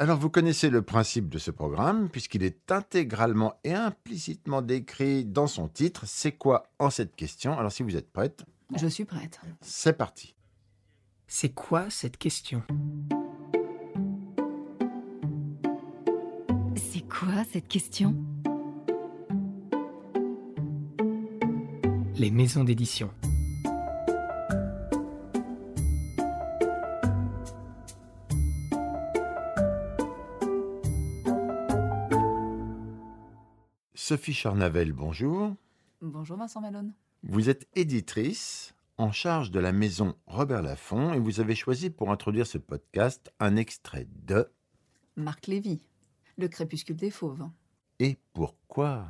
Alors vous connaissez le principe de ce programme puisqu'il est intégralement et implicitement décrit dans son titre. C'est quoi en cette question? Alors si vous êtes prête, Je suis prête. c'est parti. C'est quoi cette question? C'est quoi cette question? Les maisons d'édition. Sophie Charnavel, bonjour. Bonjour Vincent Malone. Vous êtes éditrice en charge de la maison Robert Laffont et vous avez choisi pour introduire ce podcast un extrait de Marc Lévy, Le crépuscule des fauves. Et pourquoi?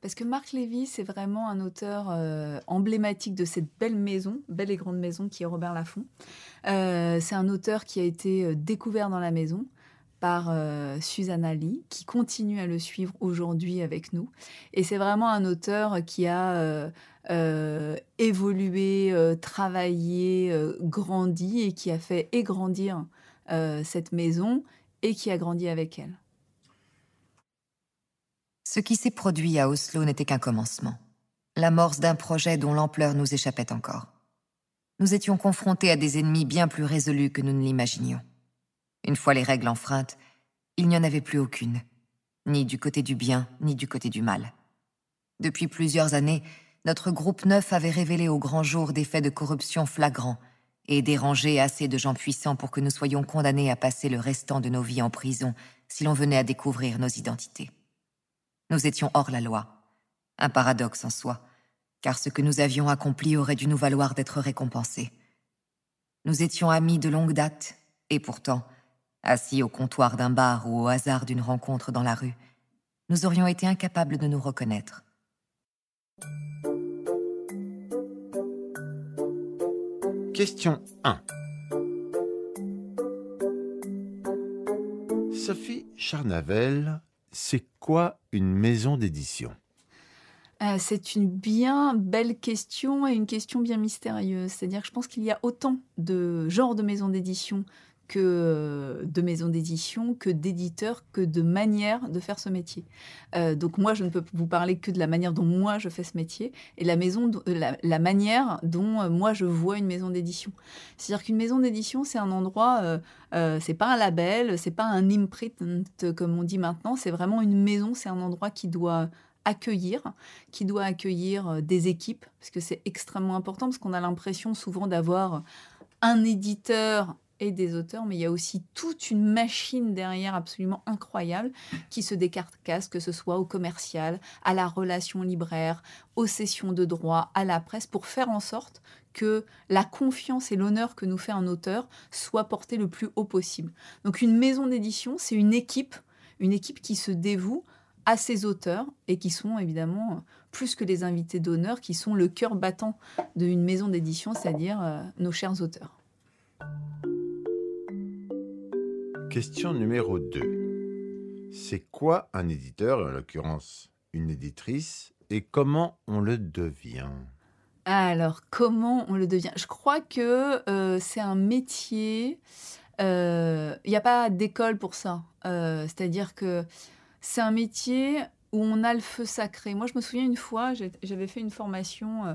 Parce que Marc Lévy, c'est vraiment un auteur euh, emblématique de cette belle maison, belle et grande maison qui est Robert Laffont. Euh, c'est un auteur qui a été euh, découvert dans la maison par euh, Susanna Lee, qui continue à le suivre aujourd'hui avec nous. Et c'est vraiment un auteur qui a euh, euh, évolué, travaillé, grandi et qui a fait égrandir cette maison et qui a grandi avec elle. Ce qui s'est produit à Oslo n'était qu'un commencement. L'amorce d'un projet dont l'ampleur nous échappait encore. Nous étions confrontés à des ennemis bien plus résolus que nous ne l'imaginions. Une fois les règles enfreintes, il n'y en avait plus aucune, ni du côté du bien, ni du côté du mal. Depuis plusieurs années, notre groupe neuf avait révélé au grand jour des faits de corruption flagrants et dérangé assez de gens puissants pour que nous soyons condamnés à passer le restant de nos vies en prison si l'on venait à découvrir nos identités. Nous étions hors la loi. Un paradoxe en soi, car ce que nous avions accompli aurait dû nous valoir d'être récompensés. Nous étions amis de longue date, et pourtant, assis au comptoir d'un bar ou au hasard d'une rencontre dans la rue, nous aurions été incapables de nous reconnaître. Question 1. Sophie Charnavel, c'est quoi une maison d'édition? Euh, c'est une bien belle question et une question bien mystérieuse. C'est-à-dire que je pense qu'il y a autant de genres de maisons d'édition que euh, de maisons d'édition, que d'éditeurs, que de manières de faire ce métier. Euh, donc moi, je ne peux vous parler que de la manière dont moi je fais ce métier et la, maison, la, manière dont euh, moi je vois une maison d'édition. C'est-à-dire qu'une maison d'édition, c'est un endroit, euh, euh, c'est pas un label, c'est pas un imprint comme on dit maintenant, c'est vraiment une maison, c'est un endroit qui doit accueillir, qui doit accueillir des équipes, parce que c'est extrêmement important, parce qu'on a l'impression souvent d'avoir un éditeur et des auteurs, mais il y a aussi toute une machine derrière absolument incroyable qui se décarcasse, que ce soit au commercial, à la relation libraire, aux sessions de droit, à la presse, pour faire en sorte que la confiance et l'honneur que nous fait un auteur soient portés le plus haut possible. Donc une maison d'édition, c'est une équipe, une équipe qui se dévoue à ces auteurs et qui sont évidemment plus que les invités d'honneur, qui sont le cœur battant d'une maison d'édition, c'est-à-dire euh, nos chers auteurs. Question numéro 2. C'est quoi un éditeur, en l'occurrence une éditrice, et comment on le devient? Alors, comment on le devient? Je crois que euh, c'est un métier. Il n'y a pas d'école pour ça. Euh, C'est-à-dire que c'est un métier où on a le feu sacré. Moi, je me souviens une fois, j'avais fait une formation, euh,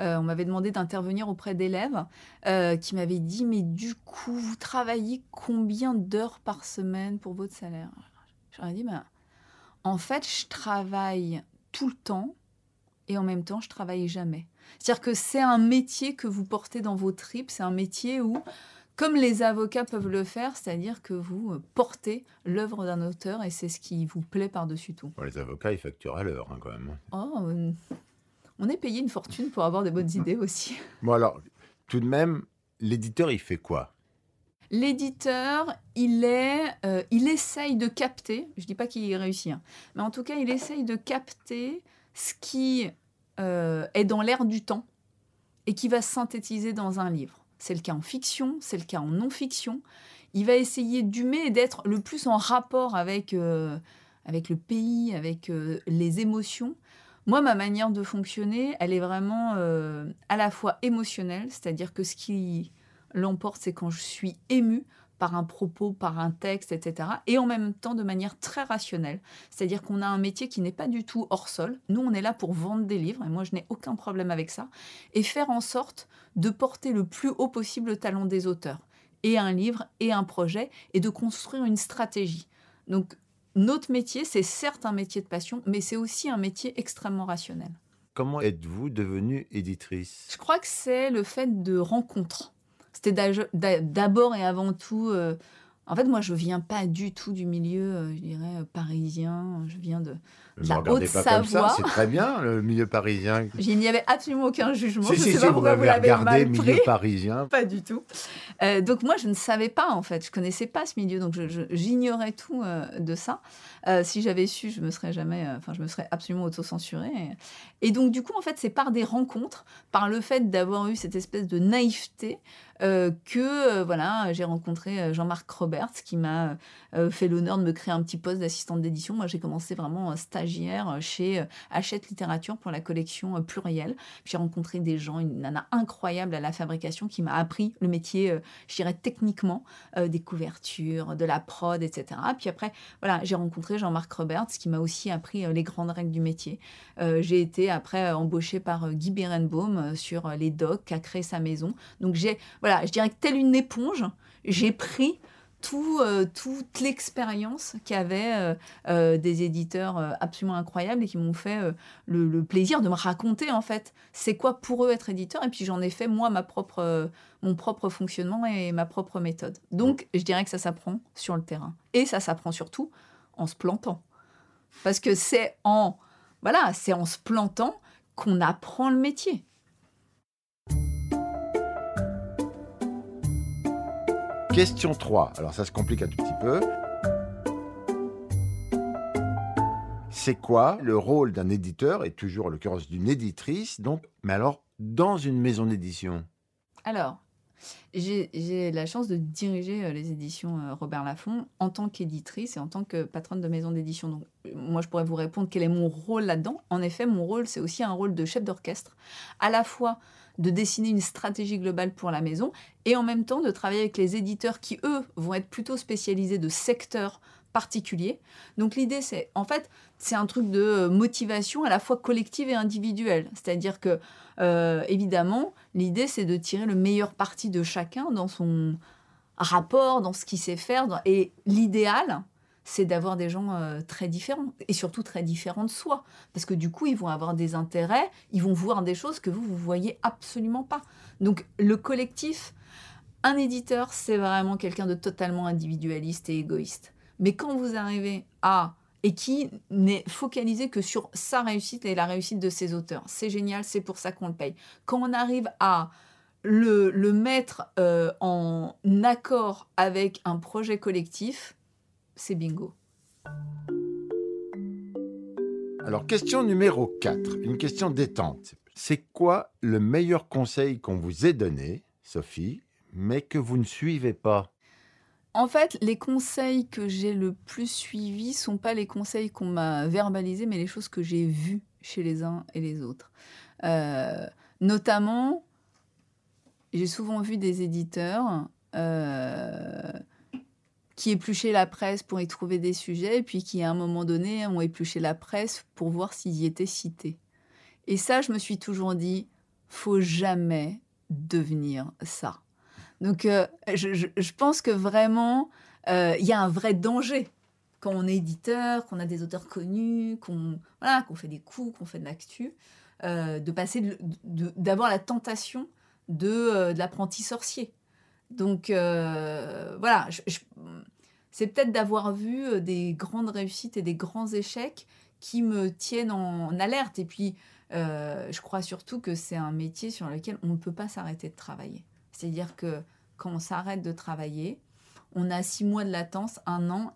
euh, on m'avait demandé d'intervenir auprès d'élèves euh, qui m'avaient dit, mais du coup, vous travaillez combien d'heures par semaine pour votre salaire? J'aurais dit, ben, en fait, je travaille tout le temps et en même temps, je travaille jamais. C'est-à-dire que c'est un métier que vous portez dans vos tripes, c'est un métier où, comme les avocats peuvent le faire, c'est-à-dire que vous euh, portez l'œuvre d'un auteur et c'est ce qui vous plaît par-dessus tout. Bon, Les avocats, ils facturent à l'heure hein, quand même. Oh, euh, on est payé une fortune pour avoir des bonnes idées aussi. Bon alors, tout de même, l'éditeur, il fait quoi? L'éditeur, il est, euh, il essaye de capter. Je dis pas qu'il y réussit, hein, mais en tout cas, il essaye de capter ce qui euh, est dans l'air du temps et qui va se synthétiser dans un livre. C'est le cas en fiction, c'est le cas en non-fiction. Il va essayer d'humer et d'être le plus en rapport avec, euh, avec le pays, avec euh, les émotions. Moi, ma manière de fonctionner, elle est vraiment euh, à la fois émotionnelle, c'est-à-dire que ce qui l'emporte, c'est quand je suis émue par un propos, par un texte, etc. Et en même temps de manière très rationnelle. C'est-à-dire qu'on a un métier qui n'est pas du tout hors sol. Nous, on est là pour vendre des livres, et moi, je n'ai aucun problème avec ça, et faire en sorte de porter le plus haut possible le talent des auteurs, et un livre, et un projet, et de construire une stratégie. Donc, notre métier, c'est certes un métier de passion, mais c'est aussi un métier extrêmement rationnel. Comment êtes-vous devenue éditrice? Je crois que c'est le fait de rencontres. C'était d'abord et avant tout. euh, en fait, moi, je viens pas du tout du milieu, euh, je dirais, euh, parisien. Je viens de. Ne regardez pas comme ça, c'est très bien, le milieu parisien. Il n'y avait absolument aucun jugement. Si, je si, sais si, pas vous pourquoi vous l'avez regardé, mal milieu pris. parisien. Pas du tout. Euh, donc moi, je ne savais pas en fait, je connaissais pas ce milieu, donc j'ignorais tout euh, de ça. Euh, si j'avais su, je me serais jamais, enfin, je me serais absolument autocensurée. Et, et donc du coup, en fait, c'est par des rencontres, par le fait d'avoir eu cette espèce de naïveté euh, que euh, voilà, j'ai rencontré Jean-Marc Roberts qui m'a euh, fait l'honneur de me créer un petit poste d'assistante d'édition. Moi, j'ai commencé vraiment euh, stagiaire euh, chez euh, Hachette Littérature pour la collection euh, plurielle. J'ai rencontré des gens, une nana incroyable à la fabrication qui m'a appris le métier, je dirais techniquement, des couvertures, de la prod, etc. Puis après, voilà, j'ai rencontré Jean-Marc Roberts qui m'a aussi appris les grandes règles du métier. J'ai été après embauchée par Guy Berenbaum sur les docs, qui a créé sa maison. Donc j'ai, voilà, je dirais que telle une éponge, j'ai pris tout, euh, toute l'expérience qu'avaient euh, euh, des éditeurs absolument incroyables et qui m'ont fait le, le plaisir de me raconter en fait c'est quoi pour eux être éditeur. Et puis j'en ai fait moi ma propre mon propre fonctionnement et ma propre méthode. Donc je dirais que ça s'apprend sur le terrain. Et ça s'apprend surtout en se plantant. Parce que c'est en voilà c'est en se plantant qu'on apprend le métier Question 3. Alors ça se complique un tout petit peu. C'est quoi le rôle d'un éditeur, et toujours en l'occurrence d'une éditrice, donc, mais alors dans une maison d'édition? Alors, j'ai la chance de diriger euh, les éditions euh, Robert Laffont en tant qu'éditrice et en tant que patronne de maison d'édition. Donc, euh, moi, je pourrais vous répondre quel est mon rôle là-dedans. En effet, mon rôle, c'est aussi un rôle de chef d'orchestre, à la fois de dessiner une stratégie globale pour la maison et en même temps de travailler avec les éditeurs qui, eux, vont être plutôt spécialisés de secteurs particuliers. Donc l'idée, c'est en fait, c'est un truc de euh, motivation à la fois collective et individuelle. C'est-à-dire que, euh, évidemment, l'idée, c'est de tirer le meilleur parti de chacun dans son rapport, dans ce qu'il sait faire. Et l'idéal, c'est d'avoir des gens euh, très différents et surtout très différents de soi. Parce que du coup, ils vont avoir des intérêts, ils vont voir des choses que vous, vous voyez absolument pas. Donc le collectif, un éditeur, c'est vraiment quelqu'un de totalement individualiste et égoïste. Mais quand vous arrivez à et qui n'est focalisé que sur sa réussite et la réussite de ses auteurs. C'est génial, c'est pour ça qu'on le paye. Quand on arrive à le, mettre euh, en accord avec un projet collectif, c'est bingo. Alors, question numéro 4, une question détente. C'est quoi le meilleur conseil qu'on vous ait donné, Sophie, mais que vous ne suivez pas? En fait, les conseils que j'ai le plus suivis sont pas les conseils qu'on m'a verbalisés, mais les choses que j'ai vues chez les uns et les autres. Euh, notamment, j'ai souvent vu des éditeurs euh, qui épluchaient la presse pour y trouver des sujets, et puis qui, à un moment donné, ont épluché la presse pour voir s'ils y étaient cités. Et ça, je me suis toujours dit, faut jamais devenir ça. Donc, euh, je, pense que vraiment, euh, il y a un vrai danger quand on est éditeur, qu'on a des auteurs connus, qu'on fait des coups, qu'on fait de l'actu, euh, de passer, d'avoir la tentation de, l'apprenti sorcier. Donc, voilà, c'est peut-être d'avoir vu des grandes réussites et des grands échecs qui me tiennent en alerte. Et puis, je crois surtout que c'est un métier sur lequel on ne peut pas s'arrêter de travailler. C'est-à-dire que quand on s'arrête de travailler, on a six mois de latence, un an,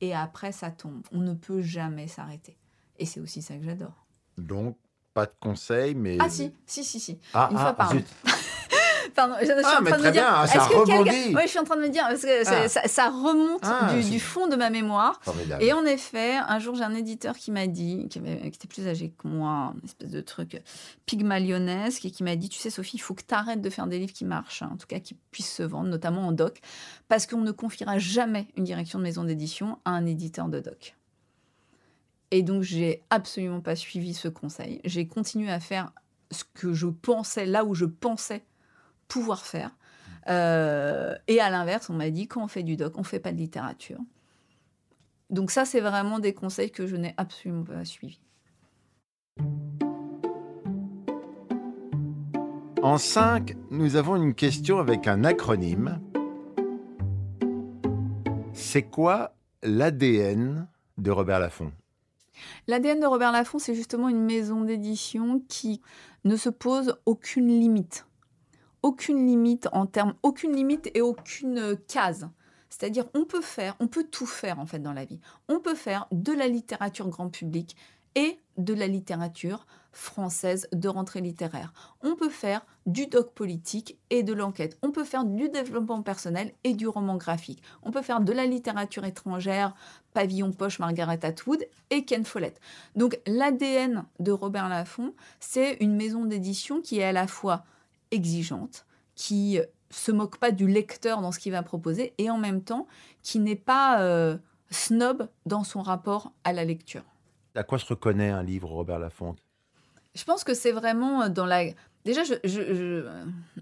et après ça tombe. On ne peut jamais s'arrêter. Et c'est aussi ça que j'adore. Donc, pas de conseils, mais... Ah si, si, si, si. Ah, une ah, fois par an. Pardon, je, je suis Ah, en train de me dire. bien, ah, ça est-ce que quelqu'un- rebondit. Ouais, je suis en train de me dire parce que Ah. ça, ça remonte Ah, du, fond de ma mémoire. Formidable. Et en effet, un jour, j'ai un éditeur qui m'a dit, qui, avait- qui était plus âgé que moi, une espèce de truc pygmalionesque, et qui m'a dit Tu sais, Sophie, il faut que tu arrêtes de faire des livres qui marchent, hein, en tout cas qui puissent se vendre, notamment en doc, parce qu'on ne confiera jamais une direction de maison d'édition à un éditeur de doc. Et donc, j'ai absolument pas suivi ce conseil. J'ai continué à faire ce que je pensais, là où je pensais pouvoir faire. Euh, et à l'inverse, on m'a dit quand on fait du doc, on fait pas de littérature. Donc ça, c'est vraiment des conseils que je n'ai absolument pas suivis. En 5, nous avons une question avec un acronyme. C'est quoi l'ADN de Robert Laffont? L'ADN de Robert Laffont, c'est justement une maison d'édition qui ne se pose aucune limite. Aucune limite en termes, aucune limite et aucune case. C'est-à-dire, on peut faire, on peut tout faire en fait dans la vie. On peut faire de la littérature grand public et de la littérature française de rentrée littéraire. On peut faire du doc politique et de l'enquête. On peut faire du développement personnel et du roman graphique. On peut faire de la littérature étrangère, Pavillon Poche, Margaret Atwood et Ken Follett. Donc l'ADN de Robert Laffont, c'est une maison d'édition qui est à la fois exigeante, qui se moque pas du lecteur dans ce qu'il va proposer et en même temps qui n'est pas euh, snob dans son rapport à la lecture. À quoi se reconnaît un livre Robert Laffont? Je pense que c'est vraiment dans la. Déjà,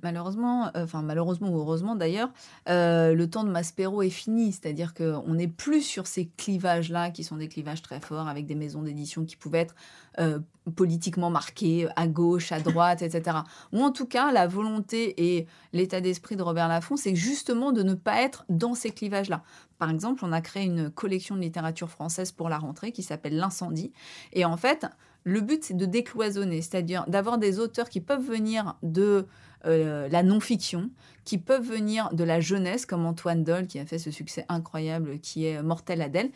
malheureusement, euh, enfin malheureusement ou heureusement d'ailleurs, euh, le temps de Maspero est fini. C'est-à-dire qu'on n'est plus sur ces clivages-là qui sont des clivages très forts avec des maisons d'édition qui pouvaient être euh, politiquement marquées à gauche, à droite, etc. Ou en tout cas, la volonté et l'état d'esprit de Robert Laffont, c'est justement de ne pas être dans ces clivages-là. Par exemple, on a créé une collection de littérature française pour la rentrée qui s'appelle L'incendie. Et en fait, le but, c'est de décloisonner, c'est-à-dire d'avoir des auteurs qui peuvent venir de euh, la non-fiction, qui peuvent venir de la jeunesse, comme Antoine Doll, qui a fait ce succès incroyable qui est Mortel Adèle,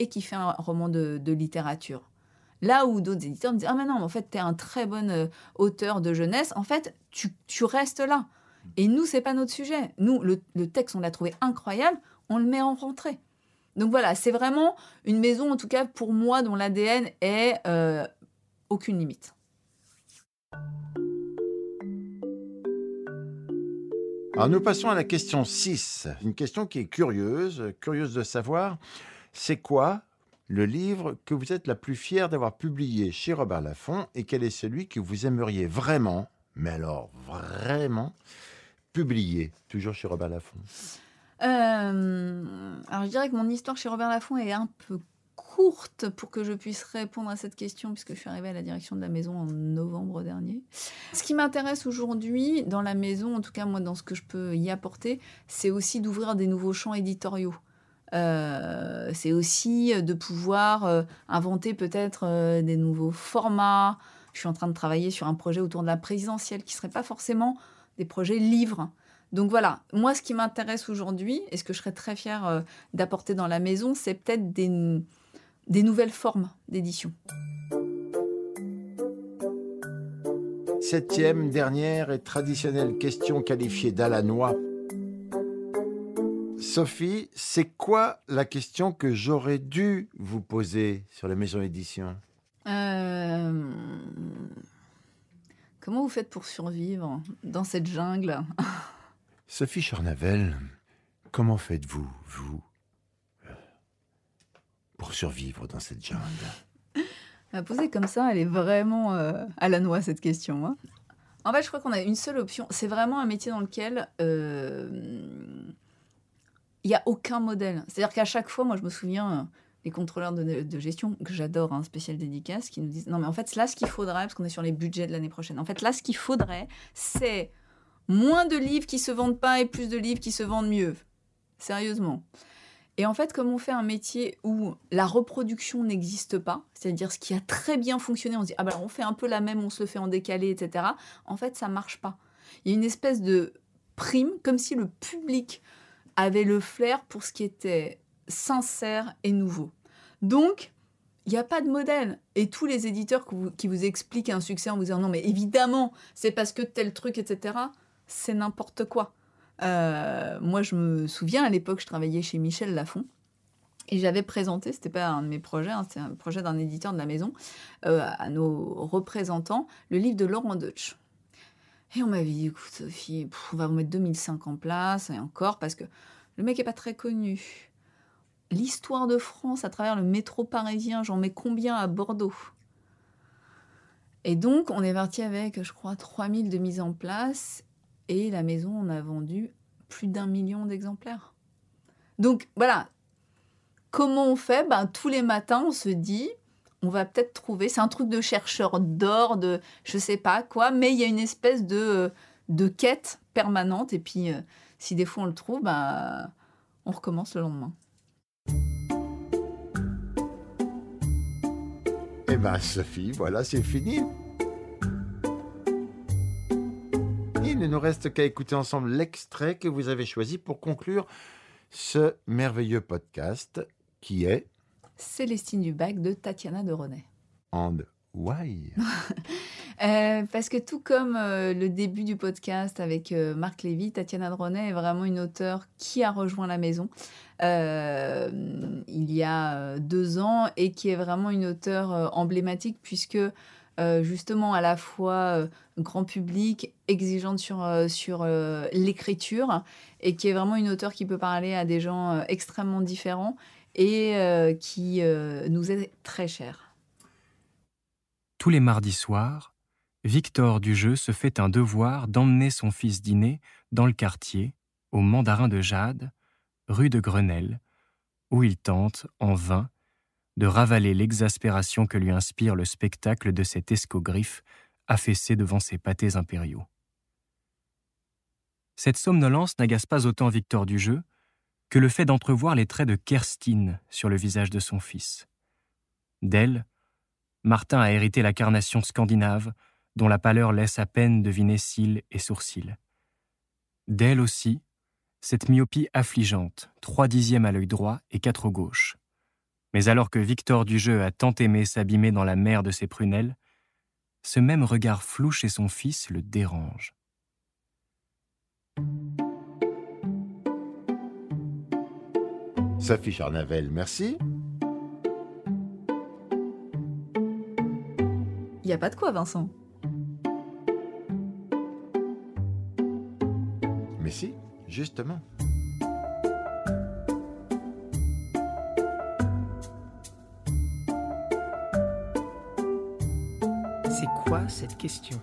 et qui fait un roman de, littérature. Là où d'autres éditeurs me disent Ah, mais non, en fait, tu es un très bon euh, auteur de jeunesse, en fait, tu, tu restes là. Et nous, c'est pas notre sujet. Nous, le, le texte, on l'a trouvé incroyable, on le met en rentrée. Donc voilà, c'est vraiment une maison, en tout cas pour moi, dont l'ADN est euh, aucune limite. Alors nous passons à la question 6, une question qui est curieuse, curieuse de savoir, c'est quoi le livre que vous êtes la plus fière d'avoir publié chez Robert Laffont et quel est celui que vous aimeriez vraiment, mais alors vraiment, publier, toujours chez Robert Laffont? Euh, alors je dirais que mon histoire chez Robert Laffont est un peu courte pour que je puisse répondre à cette question puisque je suis arrivée à la direction de la maison en novembre dernier. Ce qui m'intéresse aujourd'hui dans la maison, en tout cas moi dans ce que je peux y apporter, c'est aussi d'ouvrir des nouveaux champs éditoriaux. Euh, c'est aussi de pouvoir euh, inventer peut-être euh, des nouveaux formats. Je suis en train de travailler sur un projet autour de la présidentielle qui ne serait pas forcément des projets livres. Donc voilà, moi ce qui m'intéresse aujourd'hui et ce que je serais très fière euh, d'apporter dans la maison, c'est peut-être des, des nouvelles formes d'édition. Septième, dernière et traditionnelle question qualifiée d'Alanois. Sophie, c'est quoi la question que j'aurais dû vous poser sur la maison édition Euh, Comment vous faites pour survivre dans cette jungle? Sophie Charnavel, comment faites-vous, vous, pour survivre dans cette jungle À poser comme ça, elle est vraiment euh, à la noix cette question. hein. En fait, je crois qu'on a une seule option. C'est vraiment un métier dans lequel euh, il n'y a aucun modèle. C'est-à-dire qu'à chaque fois, moi, je me souviens, euh, les contrôleurs de, gestion, que j'adore, un spécial dédicace, qui nous disent Non, mais en fait, là, ce qu'il faudrait, parce qu'on est sur les budgets de l'année prochaine, en fait, là, ce qu'il faudrait, c'est moins de livres qui se vendent pas et plus de livres qui se vendent mieux. Sérieusement. Et en fait, comme on fait un métier où la reproduction n'existe pas, c'est-à-dire ce qui a très bien fonctionné, on se dit, ah ben on fait un peu la même, on se le fait en décalé, etc. En fait, ça marche pas. Il y a une espèce de prime, comme si le public avait le flair pour ce qui était sincère et nouveau. Donc, il n'y a pas de modèle. Et tous les éditeurs qui vous, qui vous expliquent un succès en vous disant non, mais évidemment, c'est parce que tel truc, etc., c'est n'importe quoi. Euh, moi, je me souviens, à l'époque, je travaillais chez Michel Lafon. Et j'avais présenté, c'était pas un de mes projets, hein, c'était un projet d'un éditeur de la maison, euh, à nos représentants, le livre de Laurent Deutsch. Et on m'avait dit, écoute Sophie, on va vous mettre 2005 en place, et encore, parce que le mec est pas très connu. L'histoire de France à travers le métro parisien, j'en mets combien à Bordeaux? Et donc, on est parti avec, je crois, 3000 de mise en place, et la maison, on a vendu plus d'un million d'exemplaires. Donc voilà, comment on fait? Ben, Tous les matins, on se dit, on va peut-être trouver, c'est un truc de chercheur d'or, de je sais pas quoi, mais il y a une espèce de, de quête permanente, et puis euh, si des fois on le trouve, ben, on recommence le lendemain. Eh bien, Sophie, voilà, c'est fini. Il ne nous reste qu'à écouter ensemble l'extrait que vous avez choisi pour conclure ce merveilleux podcast qui est Célestine Dubac de Tatiana de René. And why? Euh, parce que tout comme euh, le début du podcast avec euh, Marc Lévy, Tatiana de René est vraiment une auteure qui a rejoint la maison il y a deux ans et qui est vraiment une auteure emblématique puisque justement à la fois euh, grand public, exigeante sur, euh, sur euh, l'écriture et qui est vraiment une auteure qui peut parler à des gens euh, extrêmement différents et euh, qui euh, nous est très chère. Tous les mardis soirs, Victor Dujeu se fait un devoir d'emmener son fils dîner dans le quartier, au Mandarin de Jade, rue de Grenelle, où il tente, en vain, de ravaler l'exaspération que lui inspire le spectacle de cet escogriffe affaissé devant ses pâtés impériaux. Cette somnolence n'agace pas autant Victor Dujeu que le fait d'entrevoir les traits de Kerstine sur le visage de son fils. D'elle, Martin a hérité la carnation scandinave, dont la pâleur laisse à peine deviner cils et sourcils. D'elle aussi, cette myopie affligeante, trois dixièmes à l'œil droit et quatre au gauche. Mais alors que Victor Dujeu a tant aimé s'abîmer dans la mer de ses prunelles, ce même regard flou chez son fils le dérange. Sophie Charnavel, merci. Il n'y a pas de quoi, Vincent. Mais si, justement. Cette question